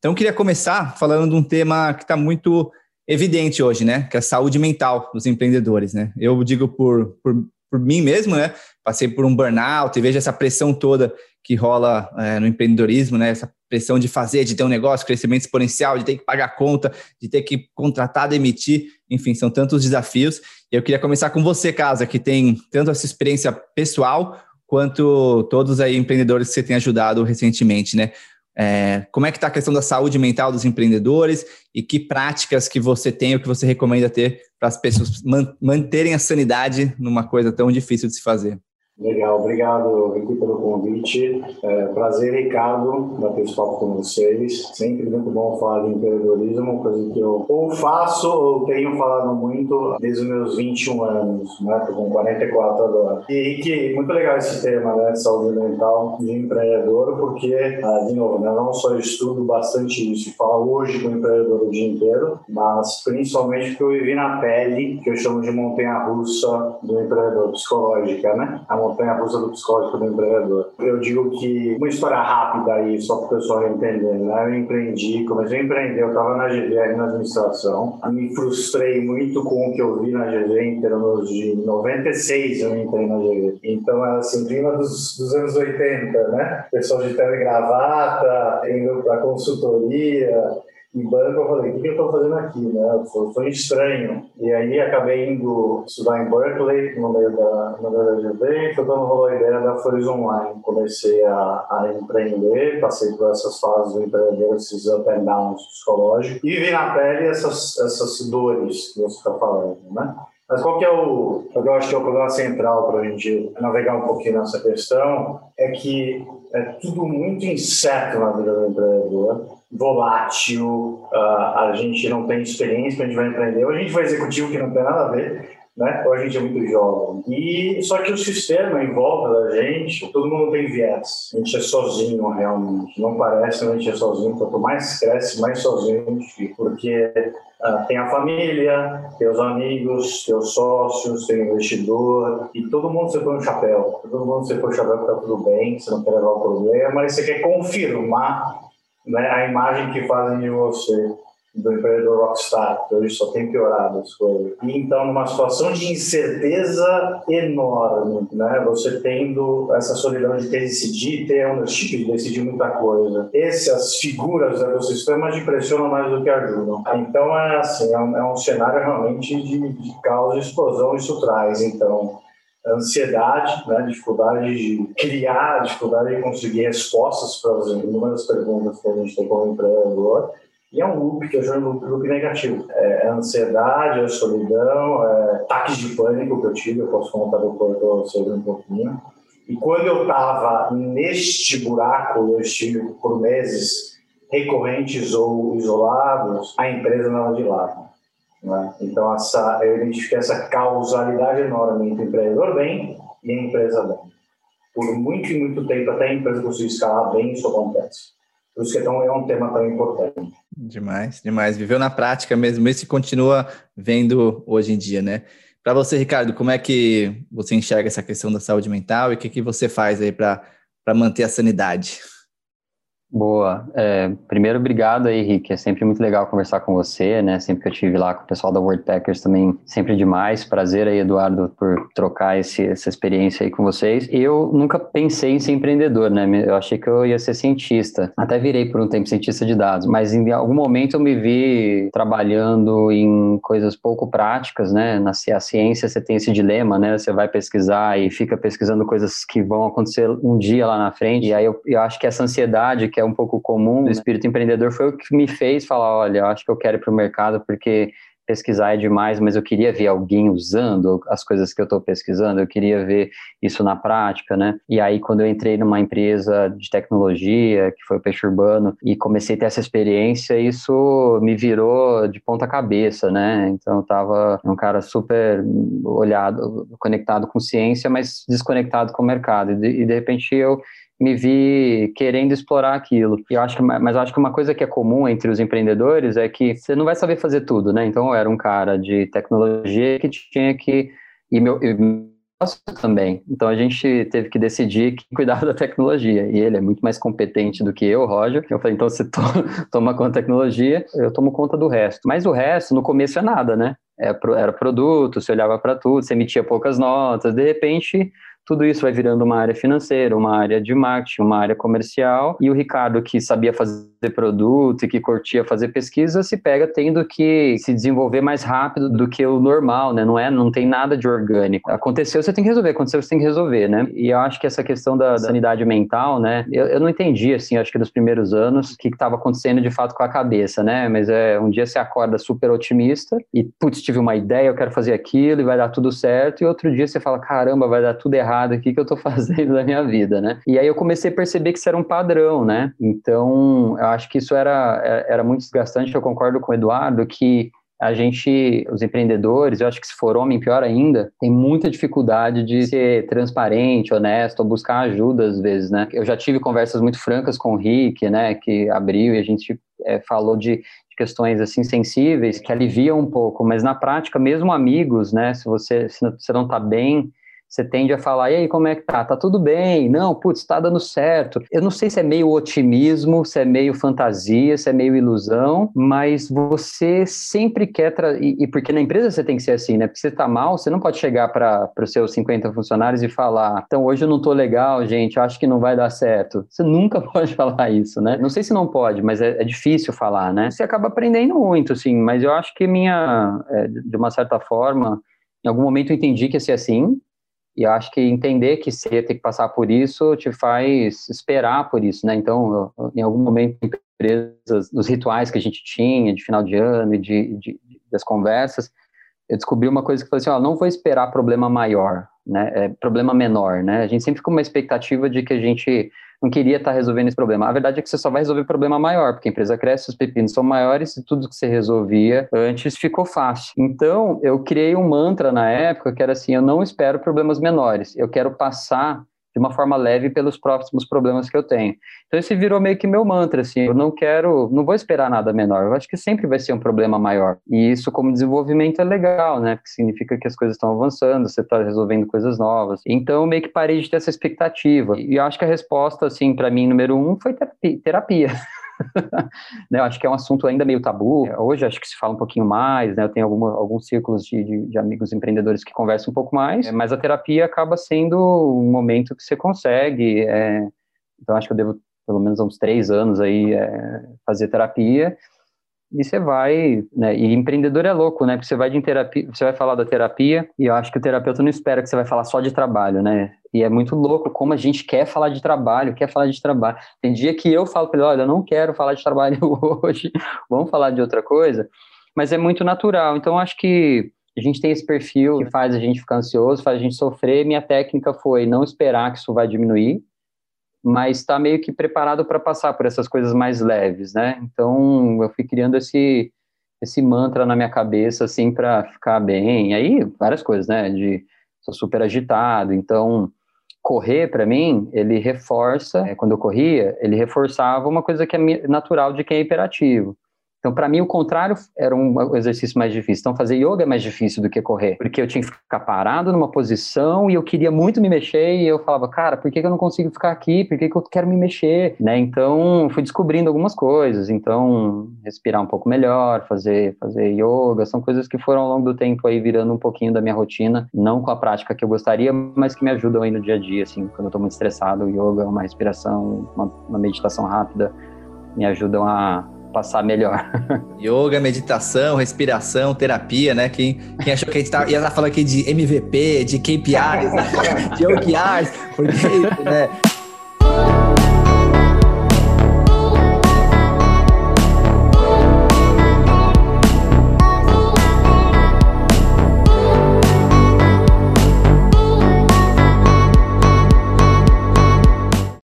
Então, eu queria começar falando de um tema que está muito evidente hoje, né? Que é a saúde mental dos empreendedores, né? Eu digo por, por, por mim mesmo, né? Passei por um burnout e vejo essa pressão toda que rola é, no empreendedorismo, né? Essa pressão de fazer, de ter um negócio, crescimento exponencial, de ter que pagar conta, de ter que contratar, demitir, enfim, são tantos desafios. E eu queria começar com você, Casa, que tem tanto essa experiência pessoal quanto todos aí empreendedores que você tem ajudado recentemente, né? É, como é que está a questão da saúde mental dos empreendedores e que práticas que você tem ou que você recomenda ter para as pessoas manterem a sanidade numa coisa tão difícil de se fazer? Legal, obrigado Ricky pelo convite. É, prazer, Ricardo, bater esse papo com vocês. Sempre muito bom falar de empreendedorismo, coisa que eu ou faço ou tenho falado muito desde os meus 21 anos, né? Tô com 44 agora. E Ricky, muito legal esse tema, né? Saúde mental de empreendedor, porque, ah, de novo, né? não só estudo bastante isso falo hoje com o empreendedor o dia inteiro, mas principalmente porque eu vivi na pele, que eu chamo de montanha-russa do empreendedor psicológica, né? A montanha russa do psicológico do empreendedor. Eu digo que uma história rápida aí, só para o pessoal entender, né? Eu empreendi, comecei a empreender, eu estava na GVR na administração, me frustrei muito com o que eu vi na GV em termos de 96 eu entrei na GV. Então era assim, clima dos, dos anos 80, né? Pessoal de tele gravata, indo para consultoria, em banco, eu falei, o que, que eu estou fazendo aqui, né? Foi, foi, estranho. E aí acabei indo estudar em Berkeley, no meio da, no meio GV, foi quando rolou a ideia da Flores Online. Comecei a, a empreender, passei por essas fases do empreendedor, esses up and downs psicológicos, e vi na pele essas, essas dores que você está falando, né? Mas qual que é o, eu acho que é o problema central para a gente navegar um pouquinho nessa questão, é que é tudo muito incerto na vida do empreendedor volátil, uh, a gente não tem experiência, a gente vai empreender, ou a gente vai executivo que não tem nada a ver, né? ou a gente é muito jovem. E só que o sistema em volta da gente, todo mundo tem viés. A gente é sozinho realmente. Não parece que a gente é sozinho. Quanto mais cresce, mais sozinho a gente fica. Porque uh, tem a família, tem os amigos, tem os sócios, tem o investidor, e todo mundo você põe um chapéu. Todo mundo você põe um chapéu que tá tudo bem, você não quer levar o problema, mas você quer confirmar né, a imagem que fazem de você, do empreendedor rockstar, que hoje só tem piorado as coisas. E então, numa situação de incerteza enorme, né, você tendo essa solidão de ter decidir, ter ownership de decidir muita coisa. Essas figuras do ecossistema te pressionam mais do que ajudam. Então, é assim, é um, é um cenário realmente de, de caos e explosão isso traz. Então, ansiedade, né, dificuldade de criar, dificuldade de conseguir respostas para as inúmeras perguntas que a gente tem como empreendedor. E é um loop que eu chamo de loop negativo. É, é ansiedade, é solidão, é ataques de pânico que eu tive, eu posso contar depois para vocês um pouquinho. E quando eu estava neste buraco, eu estive por meses recorrentes ou isolados, a empresa não de lado. Né? Então, essa, eu identifiquei essa causalidade enorme entre empreendedor bem e empresa bem. Por muito e muito tempo, até a empresa conseguir escalar bem, isso acontece. Por isso que então, é um tema tão importante. Demais, demais. Viveu na prática mesmo, isso continua vendo hoje em dia, né? Para você, Ricardo, como é que você enxerga essa questão da saúde mental e o que, que você faz aí para manter a sanidade? Boa. É, primeiro, obrigado aí, Rick. É sempre muito legal conversar com você, né? Sempre que eu tive lá com o pessoal da World Packers também, sempre demais. Prazer aí, Eduardo, por trocar esse, essa experiência aí com vocês. Eu nunca pensei em ser empreendedor, né? Eu achei que eu ia ser cientista. Até virei por um tempo cientista de dados, mas em algum momento eu me vi trabalhando em coisas pouco práticas, né? Na a ciência você tem esse dilema, né? Você vai pesquisar e fica pesquisando coisas que vão acontecer um dia lá na frente. E aí eu, eu acho que essa ansiedade que é um pouco comum do né? espírito empreendedor foi o que me fez falar, olha, acho que eu quero ir para o mercado porque pesquisar é demais, mas eu queria ver alguém usando as coisas que eu estou pesquisando, eu queria ver isso na prática, né? E aí, quando eu entrei numa empresa de tecnologia, que foi o Peixe Urbano, e comecei a ter essa experiência, isso me virou de ponta cabeça, né? Então, eu estava um cara super olhado, conectado com ciência, mas desconectado com o mercado. E de, e de repente eu me vi querendo explorar aquilo. E eu acho que, mas eu acho que uma coisa que é comum entre os empreendedores é que você não vai saber fazer tudo, né? Então eu era um cara de tecnologia que tinha que e meu, também. Então a gente teve que decidir que cuidar da tecnologia. E ele é muito mais competente do que eu, Roger. Eu falei, então você to toma conta da tecnologia, eu tomo conta do resto. Mas o resto, no começo, é nada, né? É era produto, você olhava para tudo, você emitia poucas notas, de repente tudo isso vai virando uma área financeira, uma área de marketing, uma área comercial, e o Ricardo, que sabia fazer produto e que curtia fazer pesquisa, se pega tendo que se desenvolver mais rápido do que o normal, né? Não é, não tem nada de orgânico. Aconteceu, você tem que resolver, aconteceu, você tem que resolver, né? E eu acho que essa questão da, da sanidade mental, né? Eu, eu, não entendi, assim, acho que nos primeiros anos, o que estava acontecendo de fato com a cabeça, né? Mas é, um dia você acorda super otimista e, putz, tive uma ideia, eu quero fazer aquilo e vai dar tudo certo, e outro dia você fala, caramba, vai dar tudo errado errado aqui que eu estou fazendo da minha vida, né? E aí eu comecei a perceber que isso era um padrão, né? Então, eu acho que isso era, é, era muito desgastante. Eu concordo com o Eduardo que a gente, os empreendedores, eu acho que se for homem, pior ainda, tem muita dificuldade de ser transparente, honesto, ou buscar ajuda às vezes, né? Eu já tive conversas muito francas com o Rick, né, que abriu e a gente é, falou de, questões assim sensíveis que aliviam um pouco, mas na prática, mesmo amigos, né, se você, se não está bem, você tende a falar, e aí, como é que tá? Tá tudo bem? Não, putz, tá dando certo. Eu não sei se é meio otimismo, se é meio fantasia, se é meio ilusão, mas você sempre quer, tra... e, e, porque na empresa você tem que ser assim, né? Porque você tá mal, você não pode chegar para os seus 50 funcionários e falar, então hoje eu não tô legal, gente, acho que não vai dar certo. Você nunca pode falar isso, né? Não sei se não pode, mas é, é difícil falar, né? Você acaba aprendendo muito, assim, mas eu acho que minha, é, de uma certa forma, em algum momento eu entendi que ia ser assim, e acho que entender que você ter que passar por isso te faz esperar por isso, né? Então, eu, em algum momento, empresas, nos rituais que a gente tinha de final de ano e de, de, das conversas, eu descobri uma coisa que falou assim, ó, não vou esperar problema maior, né? É, problema menor, né? A gente sempre fica com uma expectativa de que a gente não queria estar resolvendo esse problema. A verdade é que você só vai resolver problema maior, porque a empresa cresce, os pepinos são maiores e tudo que você resolvia antes ficou fácil. Então, eu criei um mantra na época que era assim: eu não espero problemas menores, eu quero passar de uma forma leve pelos próximos problemas que eu tenho. Então esse virou meio que meu mantra, assim, eu não quero, não vou esperar nada menor, eu acho que sempre vai ser um problema maior. E isso como desenvolvimento é legal, né, porque significa que as coisas estão avançando, você está resolvendo coisas novas. Então meio que parei de ter essa expectativa. E eu acho que a resposta, assim, para mim, número um, foi terapia. né, eu acho que é um assunto ainda meio tabu. Hoje acho que se fala um pouquinho mais, né? Eu tenho alguma, alguns círculos de, de, de, amigos empreendedores que conversam um pouco mais, mas a terapia acaba sendo um momento que você consegue. É, então acho que eu devo pelo menos há uns três anos aí é, fazer terapia e você vai, né? E empreendedor é louco, né? Porque você vai de terapia, você vai falar da terapia e eu acho que o terapeuta não espera que você vai falar só de trabalho, né? E é muito louco como a gente quer falar de trabalho, quer falar de trabalho. Tem dia que eu falo para ele, olha, eu não quero falar de trabalho hoje, vamos falar de outra coisa. Mas é muito natural. Então acho que a gente tem esse perfil que faz a gente ficar ansioso, faz a gente sofrer. Minha técnica foi não esperar que isso vai diminuir, mas está meio que preparado para passar por essas coisas mais leves, né? Então eu fui criando esse esse mantra na minha cabeça assim para ficar bem. E aí várias coisas, né? De sou super agitado, então correr para mim ele reforça. É, quando eu corria, ele reforçava uma coisa que é natural de quem é hiperativo. Então, para mim, o contrário era um exercício mais difícil. Então, fazer yoga é mais difícil do que correr, porque eu tinha que ficar parado numa posição e eu queria muito me mexer e eu falava, cara, por que, eu não consigo ficar aqui? Por que, que eu quero me mexer? Né? Então, fui descobrindo algumas coisas. Então, respirar um pouco melhor, fazer, fazer yoga, são coisas que foram ao longo do tempo aí virando um pouquinho da minha rotina, não com a prática que eu gostaria, mas que me ajudam aí no dia a dia, assim, quando eu estou muito estressado, o yoga, uma respiração, uma, uma meditação rápida, me ajudam a passar melhor. Yoga, meditação, respiração, terapia, né? Quem, quem achou que a gente tá, ia estar falando aqui de MVP, de KPIs, né? de OKRs, porque, né?